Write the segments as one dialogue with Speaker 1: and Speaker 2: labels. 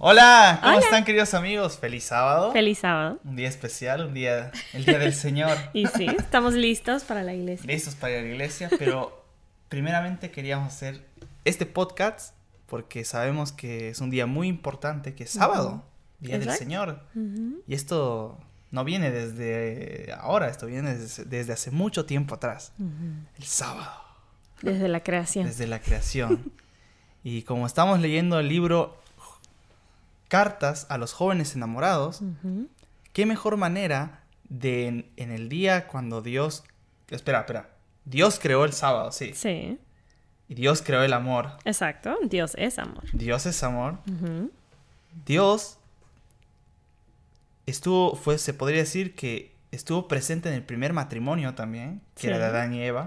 Speaker 1: Hola, ¿cómo
Speaker 2: Hola.
Speaker 1: están queridos amigos? Feliz sábado.
Speaker 2: Feliz sábado.
Speaker 1: Un día especial, un día, el día del Señor.
Speaker 2: Y sí, estamos listos para la iglesia.
Speaker 1: Listos para ir a la iglesia, pero primeramente queríamos hacer este podcast porque sabemos que es un día muy importante, que es sábado, Día del. Señor. Y esto no viene desde ahora, esto viene desde, desde hace mucho tiempo atrás. El sábado,
Speaker 2: Desde la creación.
Speaker 1: desde la creación. Y como estamos leyendo el libro Cartas a los jóvenes enamorados. ¿Qué mejor manera de en, en el día cuando Dios... Espera, espera. Dios creó el sábado, sí.
Speaker 2: Sí,
Speaker 1: Y Dios creó el amor.
Speaker 2: exacto. Dios es amor.
Speaker 1: Dios es amor. Dios estuvo, fue, se podría decir que estuvo presente en el primer matrimonio también, que era de Adán y Eva.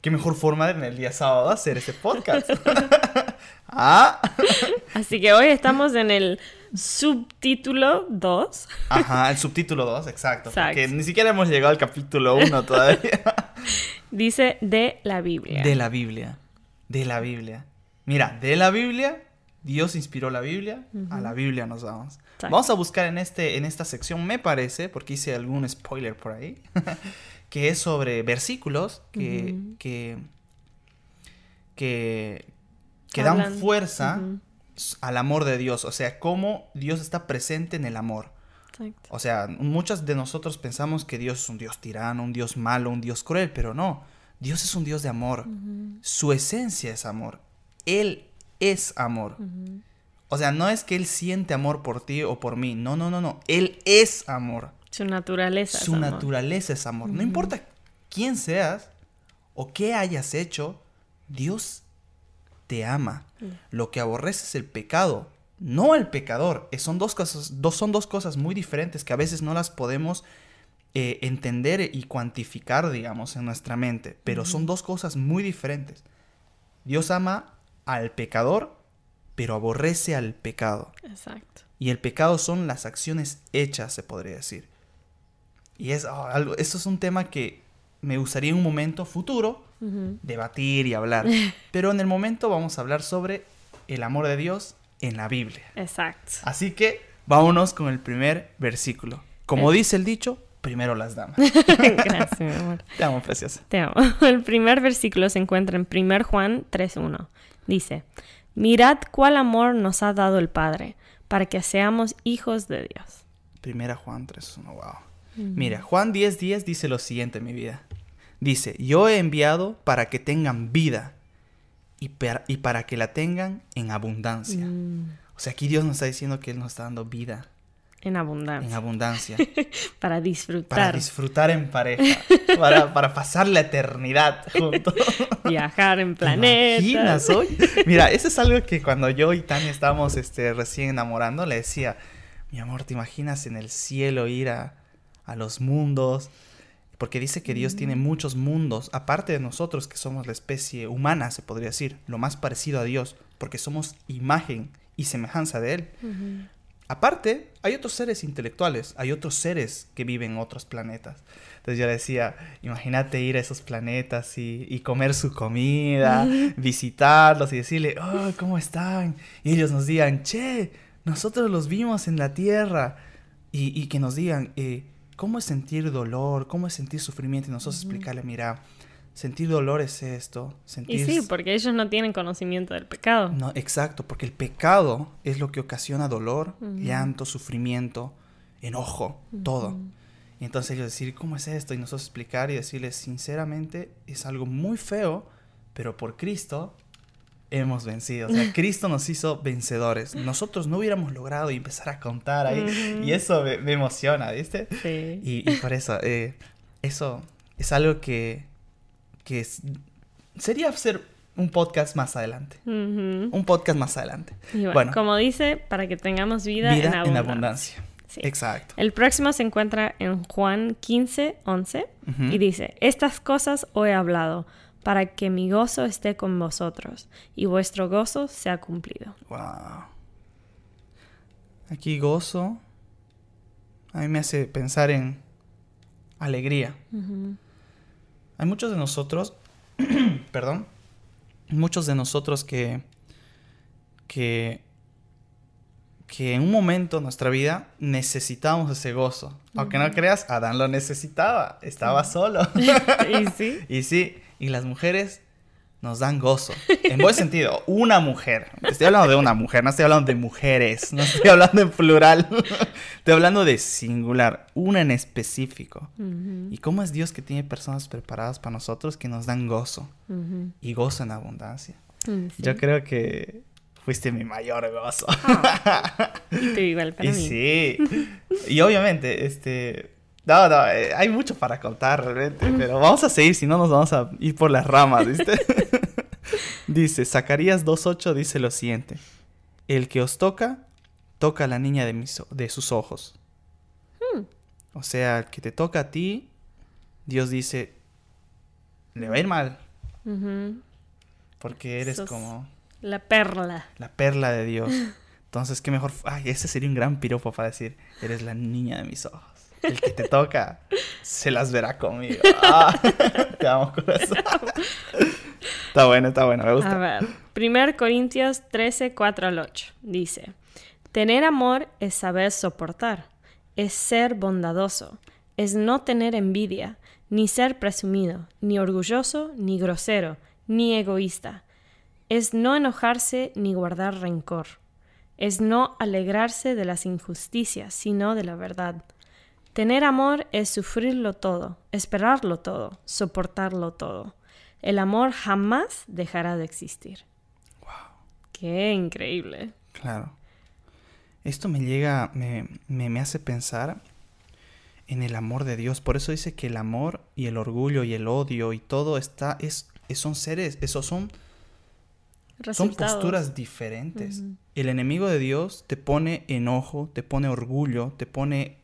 Speaker 1: ¿Qué mejor forma de en el día sábado hacer este podcast? ah,
Speaker 2: Así que hoy estamos en el subtítulo 2.
Speaker 1: ajá, el subtítulo 2, exacto.
Speaker 2: Exacto.
Speaker 1: Porque ni siquiera hemos llegado al capítulo 1 todavía.
Speaker 2: Dice de la Biblia.
Speaker 1: De la Biblia. De la Biblia. Mira, de la Biblia, Dios inspiró la Biblia, a la Biblia nos vamos.
Speaker 2: Exacto.
Speaker 1: Vamos a buscar en, este, en esta sección, me parece, porque hice algún spoiler por ahí, que es sobre versículos que, que, que, que dan fuerza. Al amor de Dios, o sea, cómo Dios está presente en el amor.
Speaker 2: Exacto.
Speaker 1: O sea, muchos de nosotros pensamos que Dios es un Dios tirano, un Dios malo, un Dios cruel, pero no. Dios es un Dios de amor. Su esencia es amor. Él es amor. O sea, no es que Él siente amor por ti o por mí. No, no, no, no. Él es amor.
Speaker 2: Su naturaleza. es
Speaker 1: Su
Speaker 2: amor.
Speaker 1: naturaleza es amor. No importa quién seas o qué hayas hecho, Dios te ama.
Speaker 2: Mm.
Speaker 1: Lo que aborrece es el pecado, no el pecador. Eh, Son dos cosas, dos, son dos cosas muy diferentes que a veces no las podemos eh, entender y cuantificar, digamos, en nuestra mente. Pero son dos cosas muy diferentes. Dios ama al pecador, pero aborrece al pecado.
Speaker 2: Exacto.
Speaker 1: Y el pecado son las acciones hechas, se podría decir. Y es oh, algo, esto es un tema que me gustaría en un momento futuro Debatir y hablar. Pero en el momento vamos a hablar sobre el amor de Dios en la Biblia.
Speaker 2: Exacto.
Speaker 1: Así que vámonos con el primer versículo. Como
Speaker 2: Eh.
Speaker 1: dice el dicho, primero las damas.
Speaker 2: Gracias, mi amor.
Speaker 1: Te amo, preciosa.
Speaker 2: Te amo. El primer versículo se encuentra en 1 Juan 3.1. Dice, mirad cuál amor nos ha dado el Padre, para que seamos hijos de Dios.
Speaker 1: Primera Juan 3.1, wow. Mira, Juan 10.10 dice lo siguiente, mi vida. Dice, yo he enviado para que tengan vida y, per- y para que la tengan en abundancia.
Speaker 2: Mm,
Speaker 1: O sea, aquí Dios nos está diciendo que Él nos está dando vida
Speaker 2: en abundancia.
Speaker 1: en abundancia.
Speaker 2: para disfrutar,
Speaker 1: para disfrutar en pareja. Para, para pasar la eternidad juntos.
Speaker 2: viajar en
Speaker 1: ¿Te imaginas
Speaker 2: planetas.
Speaker 1: hoy? Mira, eso es algo que cuando yo y Tania estábamos este, recién enamorando, le decía, mi amor, ¿te imaginas en el cielo ir a, a los mundos? Porque dice que Dios tiene muchos mundos, aparte de nosotros que somos la especie humana, se podría decir, lo más parecido a Dios, porque somos imagen y semejanza de Él. Aparte, hay otros seres intelectuales, hay otros seres que viven en otros planetas. Entonces yo le decía, imagínate ir a esos planetas y, y comer su comida, visitarlos y decirle, oh, ¿cómo están? Y ellos nos digan, che, nosotros los vimos en la Tierra. Y, y que nos digan, eh, ¿cómo es sentir dolor? ¿Cómo es sentir sufrimiento? Y nosotros explicarle, mira, sentir dolor es esto. Sentir
Speaker 2: Y sí, porque ellos no tienen conocimiento del pecado.
Speaker 1: no, exacto, porque el pecado es lo que ocasiona dolor, llanto, sufrimiento, enojo, todo. Y entonces ellos decir, ¿cómo es esto? Y nosotros explicar y decirles, sinceramente, es algo muy feo, pero por Cristo hemos vencido. O sea, Cristo nos hizo vencedores. Nosotros no hubiéramos logrado y empezar a contar ahí. Y eso me, me emociona, ¿viste?
Speaker 2: Sí.
Speaker 1: Y, y por eso, eh, eso es algo que, que es- sería hacer un podcast más adelante. Un podcast más adelante.
Speaker 2: Y bueno,
Speaker 1: bueno.
Speaker 2: como dice, para que tengamos vida,
Speaker 1: Vida
Speaker 2: en
Speaker 1: en
Speaker 2: abundancia.
Speaker 1: abundancia.
Speaker 2: Sí.
Speaker 1: Exacto.
Speaker 2: El próximo se encuentra en Juan 15, 11
Speaker 1: Ujú.
Speaker 2: y dice, estas cosas os he hablado para que mi gozo esté con vosotros y vuestro gozo sea cumplido.
Speaker 1: Wow. Aquí gozo. A mí me hace pensar en alegría. Hay muchos de nosotros, perdón, muchos de nosotros que, que que en un momento de nuestra vida necesitábamos ese gozo. Aunque no creas, Adán lo necesitaba, estaba solo.
Speaker 2: y sí.
Speaker 1: Y sí, y las mujeres nos dan gozo. En buen sentido, una mujer. Estoy hablando de una mujer, no estoy hablando de mujeres, no estoy hablando en plural. Estoy hablando de singular, una en específico. ¿Y cómo es Dios que tiene personas preparadas para nosotros que nos dan gozo? Y gozo en abundancia.
Speaker 2: Mm, sí.
Speaker 1: Yo creo que fuiste mi mayor gozo.
Speaker 2: Y tú igual para
Speaker 1: y
Speaker 2: mí.
Speaker 1: sí. Y obviamente, este... No, no, eh, hay mucho para contar realmente, pero vamos a seguir, si no nos vamos a ir por las ramas, ¿viste? dice, Zacarías 2.8 dice lo siguiente. El que os toca, toca a la niña de, mis, de sus ojos. O sea, el que te toca a ti, Dios dice, le va a ir mal, porque eres
Speaker 2: Sos-
Speaker 1: como
Speaker 2: La perla.
Speaker 1: la perla de Dios. Entonces, qué mejor. Ay, ese sería un gran piropo para decir: Eres la niña de mis ojos. El que te toca se las verá conmigo. Ah, te amo, corazón. Está bueno, está bueno, me
Speaker 2: A
Speaker 1: gusta.
Speaker 2: ver, 1 Corintios 13, 4 al 8. Dice, tener amor es saber soportar, es ser bondadoso, es no tener envidia, ni ser presumido, ni orgulloso, ni grosero, ni egoísta. Es no enojarse ni guardar rencor. Es no alegrarse de las injusticias, sino de la verdad. Tener amor es sufrirlo todo, esperarlo todo, soportarlo todo. El amor jamás dejará de existir.
Speaker 1: Wow,
Speaker 2: Qué increíble.
Speaker 1: claro. Esto me llega, me, me, me hace pensar en el amor de Dios. Por eso dice que el amor y el orgullo y el odio y todo está, es, son seres, esos son Son posturas diferentes. El enemigo de Dios te pone enojo, te pone orgullo, te pone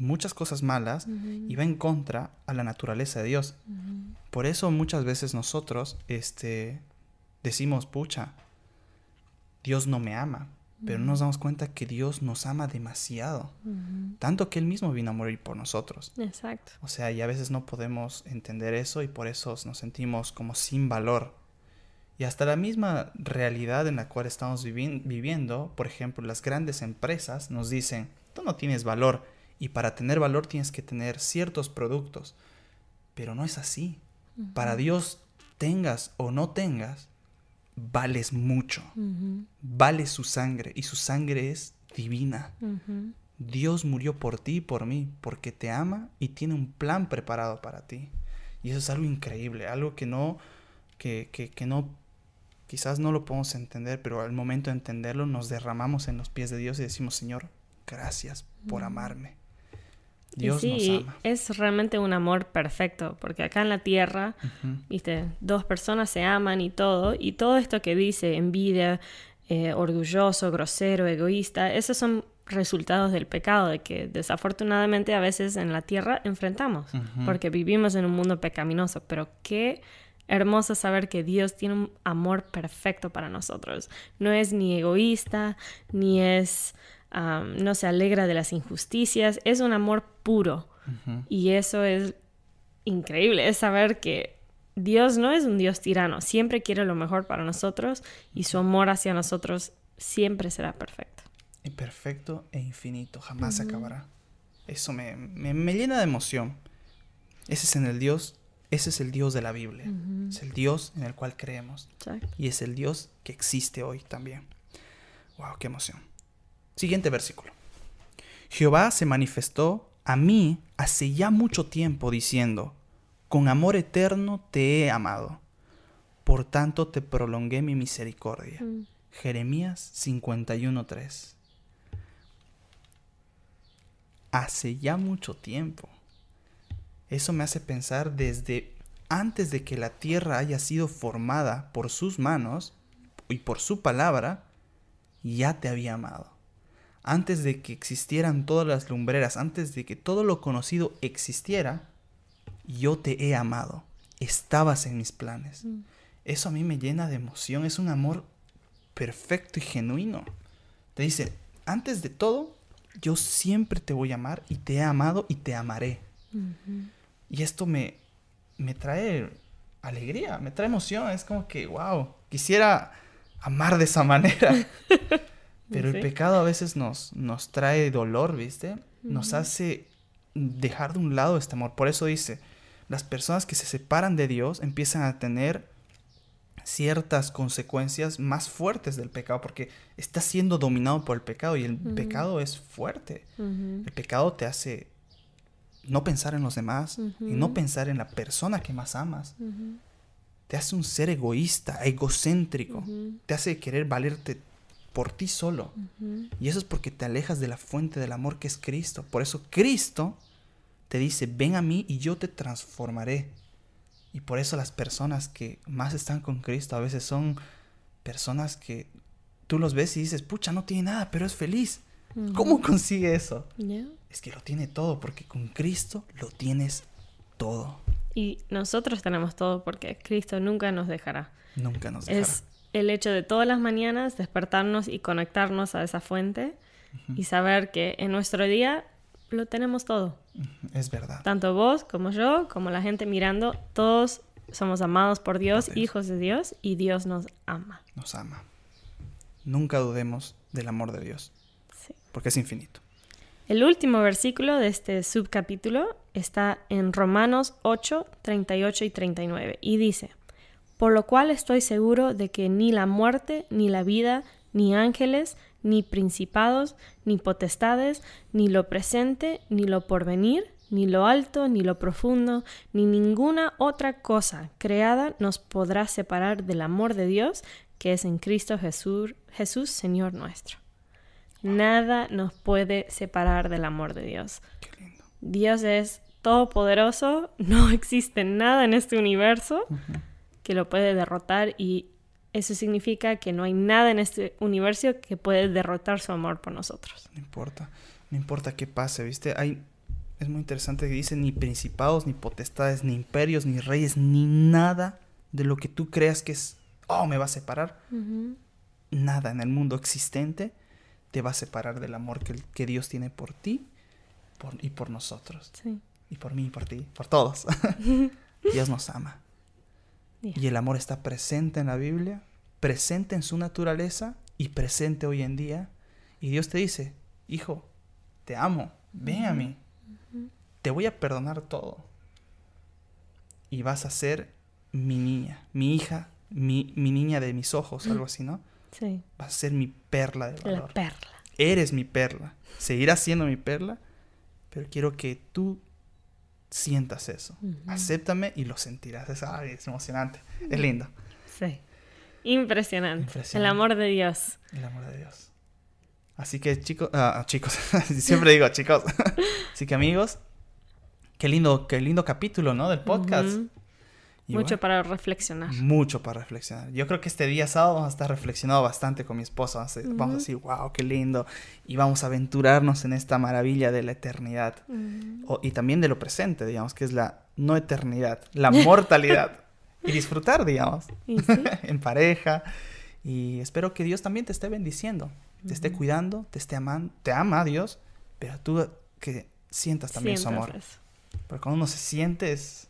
Speaker 1: muchas cosas malas y va en contra a la naturaleza de Dios. Por eso muchas veces nosotros este, decimos, pucha, Dios no me ama. Pero no nos damos cuenta que Dios nos ama demasiado. Tanto que Él mismo vino a morir por nosotros.
Speaker 2: Exacto.
Speaker 1: O sea, y a veces no podemos entender eso y por eso nos sentimos como sin valor. Y hasta la misma realidad en la cual estamos vivi- viviendo, por ejemplo, las grandes empresas nos dicen, tú no tienes valor y para tener valor tienes que tener ciertos productos. Pero no es así. Para Dios, tengas o no tengas, vales mucho.
Speaker 2: Ujú.
Speaker 1: Vale su sangre y su sangre es divina. Dios murió por ti y por mí, porque te ama y tiene un plan preparado para ti. Y eso es algo increíble, algo que no, que, que, que no, quizás no lo podemos entender, pero al momento de entenderlo nos derramamos en los pies de Dios y decimos, Señor, gracias por amarme.
Speaker 2: Y sí,
Speaker 1: nos ama.
Speaker 2: es realmente un amor perfecto, porque acá en la tierra, viste, dos personas se aman y todo, y todo esto que dice, envidia, eh, orgulloso, grosero, egoísta, esos son resultados del pecado, de que desafortunadamente a veces en la tierra enfrentamos, porque vivimos en un mundo pecaminoso, pero qué hermoso saber que Dios tiene un amor perfecto para nosotros. No es ni egoísta, ni es, no se alegra de las injusticias, es un amor puro. Y eso es increíble, es saber que Dios no es un Dios tirano, siempre quiere lo mejor para nosotros y su amor hacia nosotros siempre será perfecto.
Speaker 1: Y perfecto e infinito, jamás se acabará. Eso me, me, me llena de emoción. Ese es en el Dios, ese es el Dios de la Biblia. Es el Dios en el cual creemos.
Speaker 2: Exacto.
Speaker 1: Y es el Dios que existe hoy también. Wow, qué emoción. Siguiente versículo. Jehová se manifestó a mí hace ya mucho tiempo diciendo, con amor eterno te he amado, por tanto te prolongué mi misericordia.
Speaker 2: Mm.
Speaker 1: Jeremías 51.3. Hace ya mucho tiempo. Eso me hace pensar desde antes de que la tierra haya sido formada por sus manos y por su palabra, ya te había amado. Antes de que existieran todas las lumbreras, antes de que todo lo conocido existiera, yo te he amado. Estabas en mis planes.
Speaker 2: Mm.
Speaker 1: Eso a mí me llena de emoción. Es un amor perfecto y genuino. Te dice, antes de todo, yo siempre te voy a amar y te he amado y te amaré. Y esto me, me trae alegría, me trae emoción. Es como que, wow, quisiera amar de esa manera. Pero el pecado a veces nos, nos trae dolor, ¿viste? Nos hace dejar de un lado este amor. Por eso dice, las personas que se separan de Dios empiezan a tener ciertas consecuencias más fuertes del pecado, porque está siendo dominado por el pecado y el pecado es fuerte. El pecado te hace no pensar en los demás y no pensar en la persona que más amas. Te hace un ser egoísta, egocéntrico. Te hace querer valerte por ti solo. Y eso es porque te alejas de la fuente del amor que es Cristo. Por eso Cristo te dice, ven a mí y yo te transformaré. Y por eso las personas que más están con Cristo a veces son personas que tú los ves y dices, pucha, no tiene nada, pero es feliz. ¿Cómo consigue eso? Es que lo tiene todo, porque con Cristo lo tienes todo.
Speaker 2: Y nosotros tenemos todo porque Cristo nunca nos dejará.
Speaker 1: Nunca nos dejará.
Speaker 2: Es el hecho de todas las mañanas despertarnos y conectarnos a esa fuente y saber que en nuestro día lo tenemos todo.
Speaker 1: Es verdad.
Speaker 2: Tanto vos como yo, como la gente mirando, todos somos amados por Dios, hijos de Dios, y Dios nos ama.
Speaker 1: Nos ama. Nunca dudemos del amor de Dios,
Speaker 2: Sí.
Speaker 1: porque es infinito.
Speaker 2: El último versículo de este subcapítulo está en Romanos 8, 38 y 39 y dice, Por lo cual estoy seguro de que ni la muerte, ni la vida, ni ángeles, ni principados, ni potestades, ni lo presente, ni lo porvenir, ni lo alto, ni lo profundo, ni ninguna otra cosa creada nos podrá separar del amor de Dios que es en Cristo Jesús, Jesús Señor nuestro. Nada nos puede separar del amor de Dios.
Speaker 1: Qué lindo.
Speaker 2: Dios es todopoderoso, no existe nada en este universo que lo puede derrotar y eso significa que no hay nada en este universo que puede derrotar su amor por nosotros.
Speaker 1: No importa. No importa qué pase, ¿viste? Hay, es muy interesante que dice ni principados, ni potestades, ni imperios, ni reyes, ni nada de lo que tú creas que es, oh, me va a separar. Nada en el mundo existente te va a separar del amor que, que Dios tiene por ti por- y por nosotros.
Speaker 2: Sí.
Speaker 1: Y por mí, y por ti, por todos. Dios nos ama. Y el amor está presente en la Biblia, presente en su naturaleza y presente hoy en día. Y Dios te dice, hijo, te amo, ven a mí. Te voy a perdonar todo. Y vas a ser mi niña, mi hija, mi, mi niña de mis ojos, algo así, ¿no?
Speaker 2: Sí,
Speaker 1: Vas a ser mi perla de
Speaker 2: la
Speaker 1: valor.
Speaker 2: perla.
Speaker 1: Eres mi perla. Seguirás siendo mi perla, pero quiero que tú sientas eso. Acéptame y lo sentirás. Es, ay, es emocionante. Es lindo.
Speaker 2: Sí. Impresionante.
Speaker 1: Impresionante.
Speaker 2: El amor de Dios.
Speaker 1: El amor de Dios. Así que chicos, ah, chicos, siempre digo chicos. Así que amigos, qué lindo, qué lindo capítulo, ¿no? Del podcast.
Speaker 2: Ujú.
Speaker 1: Y
Speaker 2: Mucho
Speaker 1: bueno,
Speaker 2: para reflexionar.
Speaker 1: mucho para reflexionar. Yo creo que este día sábado vamos a estar reflexionando bastante con mi esposa. Vamos a, vamos a decir, wow, qué lindo. Y vamos a aventurarnos en esta maravilla de la eternidad. O- y también de lo presente, digamos, que es la no eternidad, la mortalidad. y disfrutar, digamos,
Speaker 2: Y sí,
Speaker 1: en pareja. Y espero que Dios también te esté bendiciendo, te esté cuidando, te esté amando, te ama Dios, pero tú que sientas también su amor. Porque cuando uno se siente, es-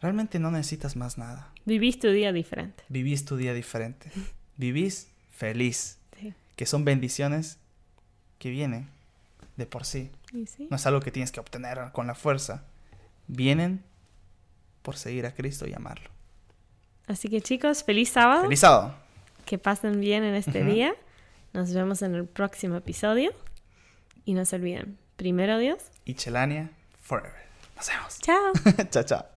Speaker 1: realmente no necesitas más nada.
Speaker 2: Vivís tu día diferente.
Speaker 1: Vivís tu día diferente. Vivís feliz,
Speaker 2: Sí.
Speaker 1: que son bendiciones que vienen de por sí. No es algo que tienes que obtener con la fuerza. Vienen por seguir a Cristo y amarlo.
Speaker 2: Así que chicos, feliz sábado.
Speaker 1: ¡Feliz sábado!
Speaker 2: Que pasen bien en este día. Nos vemos en el próximo episodio. Y no se olviden, primero Dios.
Speaker 1: Y Chelania, forever. Nos vemos.
Speaker 2: Chao.
Speaker 1: chao, chao.